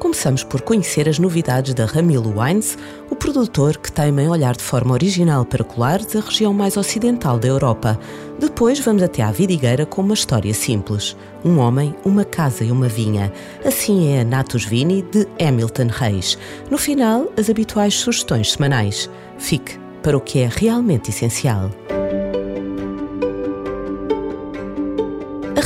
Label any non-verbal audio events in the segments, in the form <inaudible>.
Começamos por conhecer as novidades da Ramilo Wines, o produtor que teima em olhar de forma original para colares a região mais ocidental da Europa. Depois vamos até à vidigueira com uma história simples. Um homem, uma casa e uma vinha. Assim é a Natus Vini de Hamilton Reis. No final, as habituais sugestões semanais. Fique para o que é realmente essencial.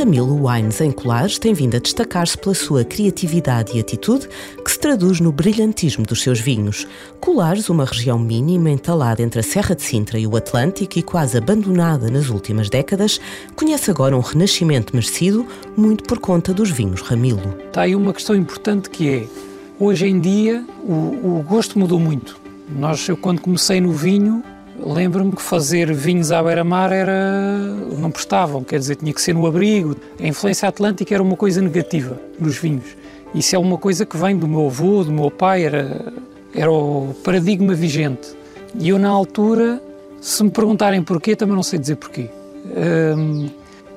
Ramilo Wines em Colares tem vindo a destacar-se pela sua criatividade e atitude, que se traduz no brilhantismo dos seus vinhos. Colares, uma região mínima entalada entre a Serra de Sintra e o Atlântico e quase abandonada nas últimas décadas, conhece agora um renascimento merecido, muito por conta dos vinhos Ramilo. Está aí uma questão importante que é, hoje em dia, o, o gosto mudou muito. Nós, eu quando comecei no vinho, Lembro-me que fazer vinhos à beira-mar era não prestavam, quer dizer, tinha que ser no abrigo. A influência atlântica era uma coisa negativa nos vinhos. Isso é uma coisa que vem do meu avô, do meu pai, era, era o paradigma vigente. E eu, na altura, se me perguntarem porquê, também não sei dizer porquê. Hum,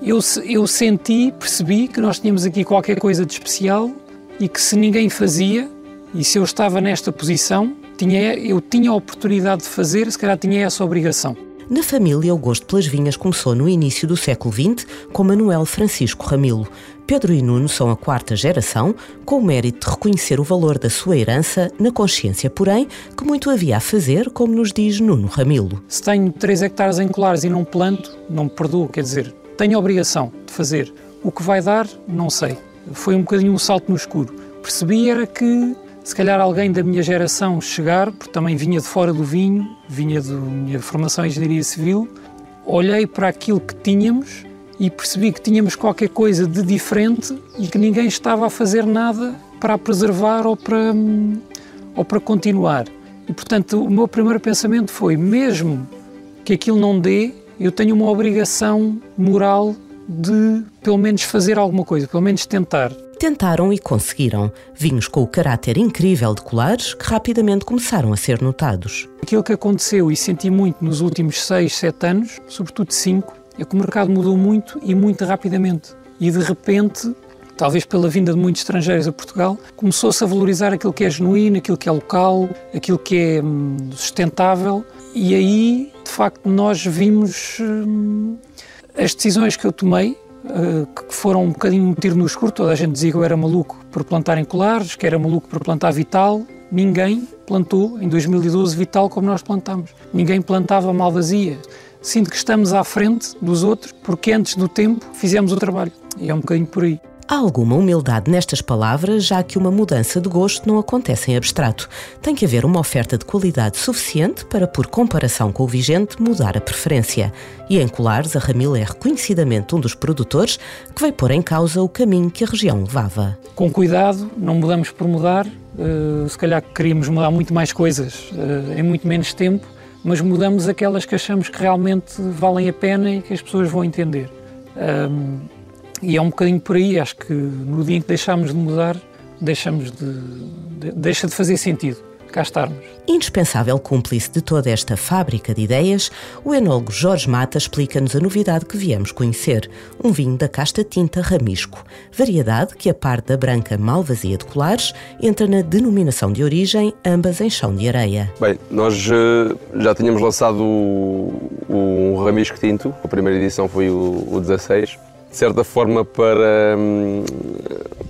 eu, eu senti, percebi que nós tínhamos aqui qualquer coisa de especial e que se ninguém fazia, e se eu estava nesta posição, tinha, eu tinha a oportunidade de fazer, se calhar tinha essa obrigação. Na família, o gosto pelas vinhas começou no início do século XX com Manuel Francisco Ramilo. Pedro e Nuno são a quarta geração, com o mérito de reconhecer o valor da sua herança, na consciência, porém, que muito havia a fazer, como nos diz Nuno Ramilo. Se tenho 3 hectares em colares e não planto, não me perdoo, quer dizer, tenho a obrigação de fazer. O que vai dar, não sei. Foi um bocadinho um salto no escuro. Percebi era que se calhar alguém da minha geração chegar, porque também vinha de fora do vinho, vinha da minha formação em engenharia civil, olhei para aquilo que tínhamos e percebi que tínhamos qualquer coisa de diferente e que ninguém estava a fazer nada para a preservar ou para, ou para continuar. E portanto, o meu primeiro pensamento foi: mesmo que aquilo não dê, eu tenho uma obrigação moral de pelo menos fazer alguma coisa, pelo menos tentar. Tentaram e conseguiram. Vinhos com o caráter incrível de colares que rapidamente começaram a ser notados. Aquilo que aconteceu e senti muito nos últimos 6, 7 anos, sobretudo 5, é que o mercado mudou muito e muito rapidamente. E de repente, talvez pela vinda de muitos estrangeiros a Portugal, começou-se a valorizar aquilo que é genuíno, aquilo que é local, aquilo que é hum, sustentável. E aí, de facto, nós vimos hum, as decisões que eu tomei que foram um bocadinho um tiro no escuro. Toda a gente dizia que eu era maluco por plantar em colares, que era maluco por plantar vital. Ninguém plantou em 2012 vital como nós plantamos. Ninguém plantava malvasia. Sinto que estamos à frente dos outros porque antes do tempo fizemos o trabalho. E é um bocadinho por aí. Há alguma humildade nestas palavras, já que uma mudança de gosto não acontece em abstrato. Tem que haver uma oferta de qualidade suficiente para, por comparação com o vigente, mudar a preferência. E em Colares, a Ramil é reconhecidamente um dos produtores que vai pôr em causa o caminho que a região levava. Com cuidado, não mudamos por mudar. Uh, se calhar queríamos mudar muito mais coisas uh, em muito menos tempo, mas mudamos aquelas que achamos que realmente valem a pena e que as pessoas vão entender. E é um bocadinho por aí, acho que no dia em que deixamos de mudar, deixamos de, de, deixa de fazer sentido cá estarmos. Indispensável cúmplice de toda esta fábrica de ideias, o enólogo Jorge Mata explica-nos a novidade que viemos conhecer, um vinho da casta tinta Ramisco, variedade que, a par da branca malvazia de colares, entra na denominação de origem, ambas em chão de areia. Bem, nós uh, já tínhamos lançado o, o Ramisco Tinto, a primeira edição foi o, o 16, de certa forma, para hum,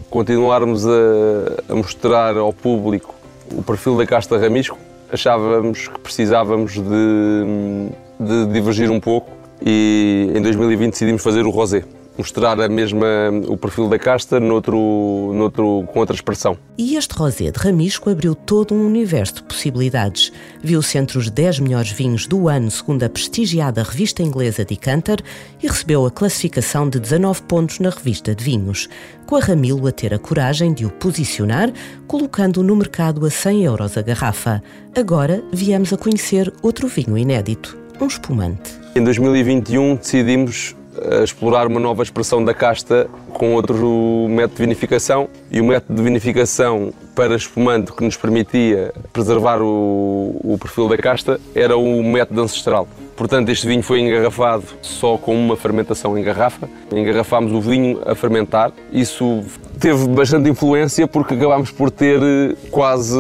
continuarmos a, a, mostrar ao público o perfil da casta Ramisco, achávamos que precisávamos de, hum, de divergir um pouco e em 2020 decidimos fazer o rosé. Mostrar a mesma, o perfil da casta noutro, noutro, com outra expressão. E este rosé de Ramisco abriu todo um universo de possibilidades. Viu-se entre os 10 melhores vinhos do ano, segundo a prestigiada revista inglesa Decanter, e recebeu a classificação de 19 pontos na revista de vinhos, com a Ramilo a ter a coragem de o posicionar, colocando-o no mercado a 100 euros a garrafa. Agora viemos a conhecer outro vinho inédito, um espumante. Em 2021 decidimos a explorar uma nova expressão da casta com outro método de vinificação e o método de vinificação para espumante que nos permitia preservar o, o perfil da casta era o método ancestral. Portanto, este vinho foi engarrafado só com uma fermentação em garrafa. Engarrafámos o vinho a fermentar. Isso teve bastante influência porque acabámos por ter eh, quase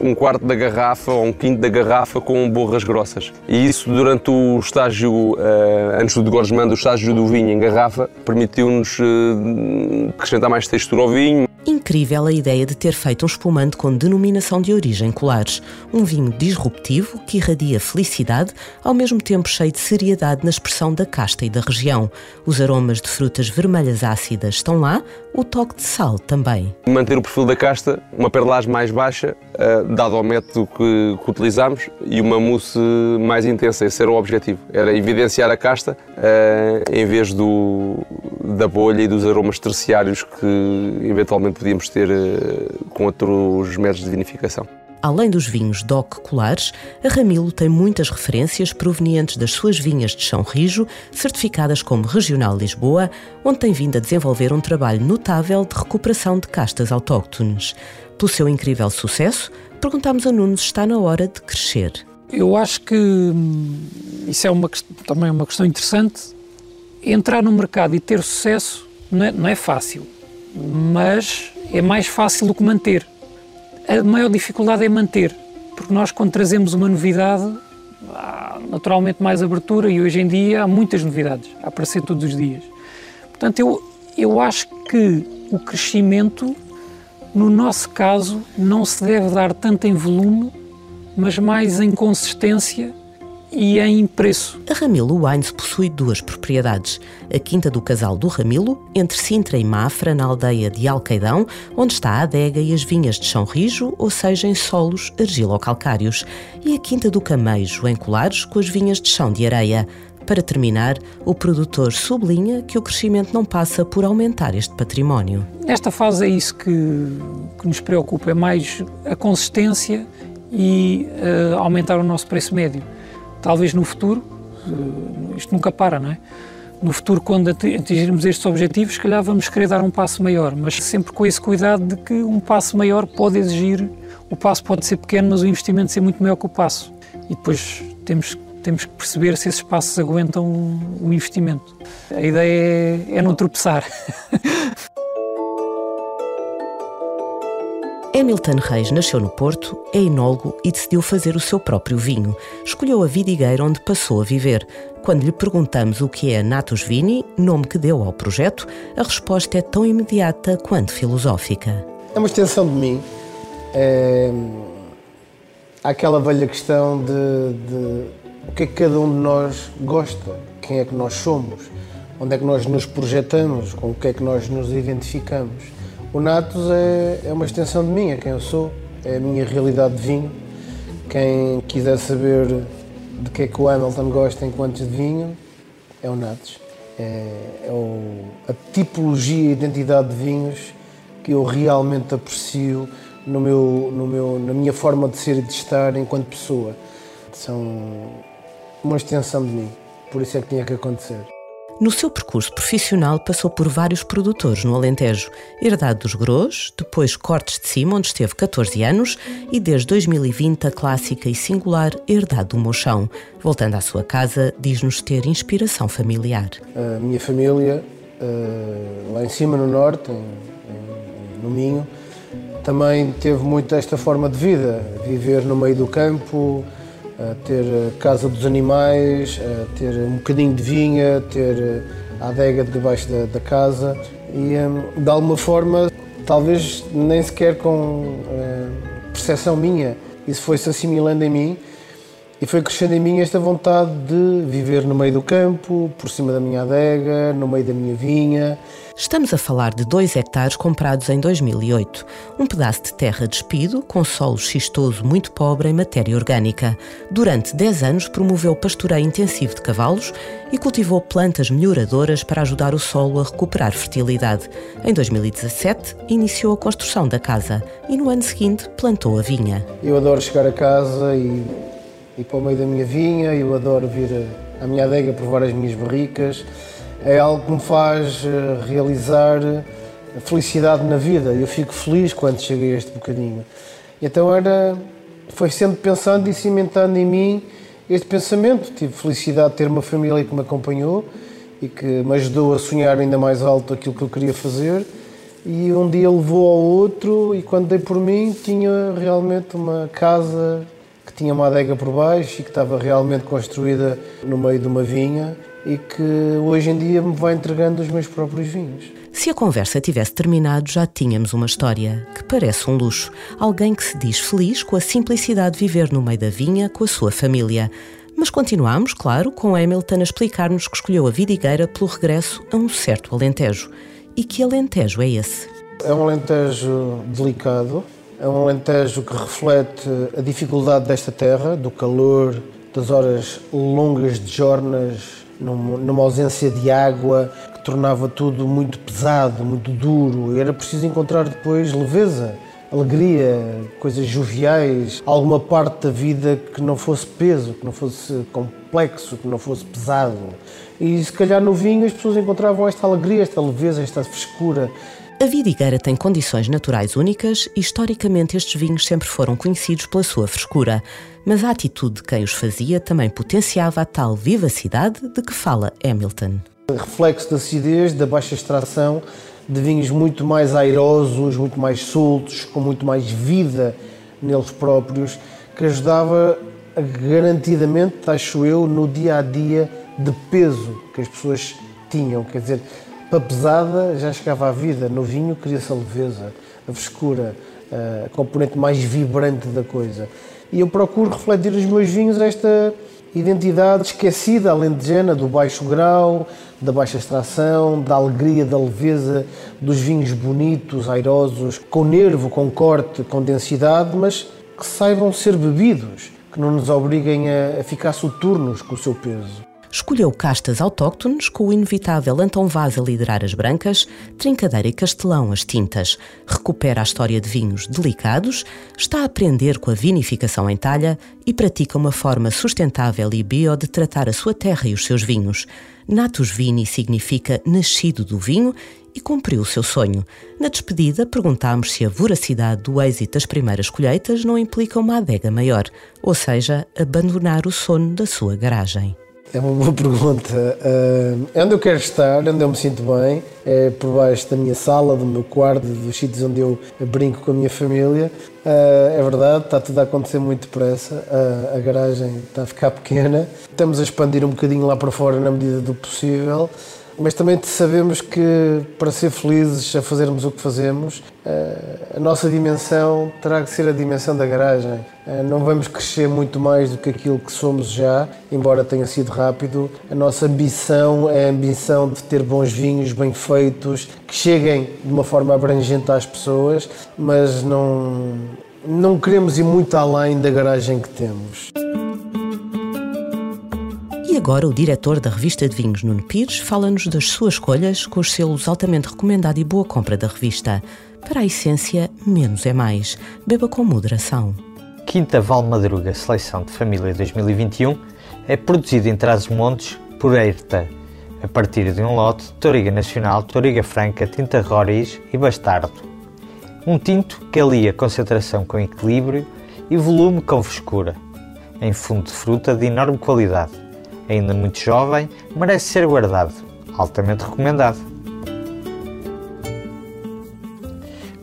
um quarto da garrafa ou um quinto da garrafa com borras grossas. E isso durante o estágio, eh, antes do degorgement, o estágio do vinho em garrafa, permitiu-nos eh, acrescentar mais textura ao vinho, Incrível a ideia de ter feito um espumante com denominação de origem Colares. Um vinho disruptivo que irradia felicidade, ao mesmo tempo cheio de seriedade na expressão da casta e da região. Os aromas de frutas vermelhas ácidas estão lá, o toque de sal também. Manter o perfil da casta, uma perlagem mais baixa, uh, dado ao método que, que utilizamos, e uma mousse mais intensa. Esse era o objetivo. Era evidenciar a casta uh, em vez do, da bolha e dos aromas terciários que eventualmente podíamos ter uh, com outros métodos de vinificação. Além dos vinhos DOC Colares, a Ramilo tem muitas referências provenientes das suas vinhas de Chão Rijo, certificadas como Regional Lisboa, onde tem vindo a desenvolver um trabalho notável de recuperação de castas autóctones. Pelo seu incrível sucesso, perguntamos a Nuno se está na hora de crescer. Eu acho que hum, isso é uma, também uma questão interessante. Entrar no mercado e ter sucesso não é, não é fácil, mas é mais fácil do que manter a maior dificuldade é manter, porque nós, quando trazemos uma novidade, há naturalmente mais abertura e hoje em dia há muitas novidades a aparecer todos os dias. Portanto, eu, eu acho que o crescimento, no nosso caso, não se deve dar tanto em volume, mas mais em consistência e em preço. A Ramilo Wines possui duas propriedades. A Quinta do Casal do Ramilo, entre Sintra e Mafra, na aldeia de Alcaidão, onde está a adega e as vinhas de chão rijo, ou seja, em solos argilo-calcários. E a Quinta do Camejo, em Colares, com as vinhas de chão de areia. Para terminar, o produtor sublinha que o crescimento não passa por aumentar este património. Nesta fase é isso que, que nos preocupa, é mais a consistência e uh, aumentar o nosso preço médio talvez no futuro, eh, isto nunca para, não é? No futuro, quando atingirmos estes objetivos, se calhar vamos querer dar um passo maior, mas sempre com esse cuidado de que um passo maior pode exigir, o passo pode ser pequeno, mas o investimento ser muito maior que o passo. E depois temos, temos que perceber se esses passos aguentam o investimento. A ideia é, é não tropeçar. <laughs> Hamilton Reis nasceu no Porto, é enólogo e decidiu fazer o seu próprio vinho. Escolheu a vidigueira onde passou a viver. Quando lhe perguntamos o que é Natus Vini, nome que deu ao projeto, a resposta é tão imediata quanto filosófica. É uma extensão de mim. É... Aquela velha questão de, de o que é que cada um de nós gosta, quem é que nós somos, onde é que nós nos projetamos, com o que é que nós nos identificamos. O Natus é, é uma extensão de mim, é quem eu sou, é a minha realidade de vinho. Quem quiser saber de que é que o Hamilton gosta enquanto de vinho, é o Natus. É, é o, a tipologia e identidade de vinhos que eu realmente aprecio no meu, no meu, na minha forma de ser e de estar enquanto pessoa. São uma extensão de mim, por isso é que tinha que acontecer. No seu percurso profissional, passou por vários produtores no Alentejo. Herdade dos Gros, depois Cortes de Cima, onde esteve 14 anos, e desde 2020 a clássica e singular Herdade do Mochão. Voltando à sua casa, diz-nos ter inspiração familiar. A minha família, eh, lá em cima no norte, no Minho, também teve muito esta forma de vida, viver no meio do campo, ter a casa dos animais, ter um bocadinho de vinha, ter a adega debaixo da, da casa e hum, de alguma forma, talvez nem sequer com uh, percepção minha, isso foi-se assimilando em mim E foi crescendo em mim esta vontade de viver no meio do campo, por cima da minha adega, no meio da minha vinha. Estamos a falar de 2 hectares comprados em 2008. Um pedaço de terra despido, com solo xistoso muito pobre em matéria orgânica. Durante 10 anos promoveu pastoreio intensivo de cavalos e cultivou plantas melhoradoras para ajudar o solo a recuperar fertilidade. Em 2017, iniciou a construção da casa e no ano seguinte plantou a vinha. Eu adoro chegar a casa e ir para o meio da minha vinha, eu adoro vir à minha adega provar as minhas barricas. É algo que me faz eh, realizar a felicidade na vida. Eu fico feliz quando cheguei a este bocadinho. Então era, foi sempre pensando e cimentando em mim este pensamento. Tive felicidade de ter uma família que me acompanhou e que me ajudou a sonhar ainda mais alto aquilo que eu queria fazer. E um dia levou ao outro e quando dei por mim tinha realmente uma casa que tinha uma adega por baixo e que estava realmente construída no meio de uma vinha e que hoje em dia me vai entregando os meus próprios vinhos. Se a conversa tivesse terminado, já tínhamos uma história que parece um luxo. Alguém que se diz feliz com a simplicidade de viver no meio da vinha com a sua família. Mas continuamos, claro, com Hamilton a explicar-nos que escolheu a vidigueira pelo regresso a um certo Alentejo. E que Alentejo é esse? É um Alentejo delicado, é um Alentejo que reflete a dificuldade desta terra, do calor, das horas longas de jornas, numa ausência de água que tornava tudo muito pesado, muito duro. Era preciso encontrar depois leveza, alegria, coisas joviais, alguma parte da vida que não fosse peso, que não fosse complexo, que não fosse pesado. E se calhar no vinho as pessoas encontravam esta alegria, esta leveza, esta frescura, a vidigueira tem condições naturais únicas e historicamente estes vinhos sempre foram conhecidos pela sua frescura, mas a atitude de quem os fazia também potenciava a tal vivacidade de que fala Hamilton. Reflexo da acidez, da baixa extração, de vinhos muito mais airosos, muito mais soltos, com muito mais vida neles próprios, que ajudava garantidamente, acho eu, no dia a dia de peso que as pessoas tinham. Quer dizer, para pesada já chegava a vida, no vinho queria-se a leveza, a frescura, a componente mais vibrante da coisa. E eu procuro refletir nos meus vinhos esta identidade esquecida, alentejana, do baixo grau, da baixa extração, da alegria, da leveza, dos vinhos bonitos, airosos, com nervo, com corte, com densidade, mas que saibam ser bebidos, que não nos obriguem a, ficar soturnos com o seu peso. Escolheu castas autóctones, com o inevitável Antão Vaz a liderar as brancas, Trincadeira e Castelão as tintas. Recupera a história de vinhos delicados, está a aprender com a vinificação em talha e pratica uma forma sustentável e bio de tratar a sua terra e os seus vinhos. Natus Vini significa nascido do vinho e cumpriu o seu sonho. Na despedida, perguntámos se a voracidade do êxito das primeiras colheitas não implica uma adega maior, ou seja, abandonar o sono da sua garagem. É uma boa <laughs> pergunta. Uh, onde eu quero estar, onde eu me sinto bem, é por baixo da minha sala, do meu quarto, dos sítios onde eu brinco com a minha família. Uh, é verdade, está tudo a acontecer muito depressa, uh, a garagem está a ficar <laughs> pequena. Estamos a expandir um bocadinho lá para fora na medida do possível mas também sabemos que para ser felizes a fazermos o que fazemos, eh, a nossa dimensão terá que ser a dimensão da garagem. Eh, não vamos crescer muito mais do que aquilo que somos já, embora tenha sido rápido. A nossa ambição é a ambição de ter bons vinhos bem feitos, que cheguem de uma forma abrangente às pessoas, mas não, não queremos ir muito além da garagem que temos. Agora o diretor da revista de vinhos, Nuno Pires, fala-nos das suas escolhas com os selos altamente recomendado e boa compra da revista. Para a essência, menos é mais. Beba com moderação. Quinta Val Madruga Seleção de Família 2021 é produzido em Trás-os-Montes por Eirta, a partir de um lote de Toriga Nacional, Toriga Franca, Tinta Roriz e Bastardo. Um tinto que alia concentração com equilíbrio e volume com frescura, em fundo de fruta de enorme qualidade ainda muito jovem, merece ser guardado. Altamente recomendado.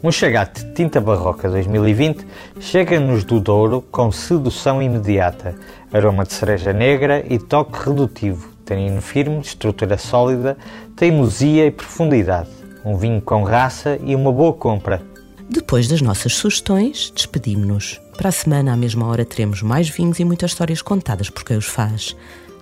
Monchagate Tinta Barroca 2020 chega-nos do Douro com sedução imediata, aroma de cereja negra e toque redutivo, tanino firme, estrutura sólida, teimosia e profundidade. Um vinho com raça e uma boa compra. Depois das nossas sugestões, despedimos-nos. Para a semana, à mesma hora, teremos mais vinhos e muitas histórias contadas por quem os faz.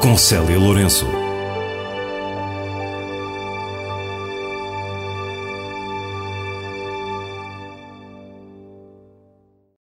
com Célia Lourenço.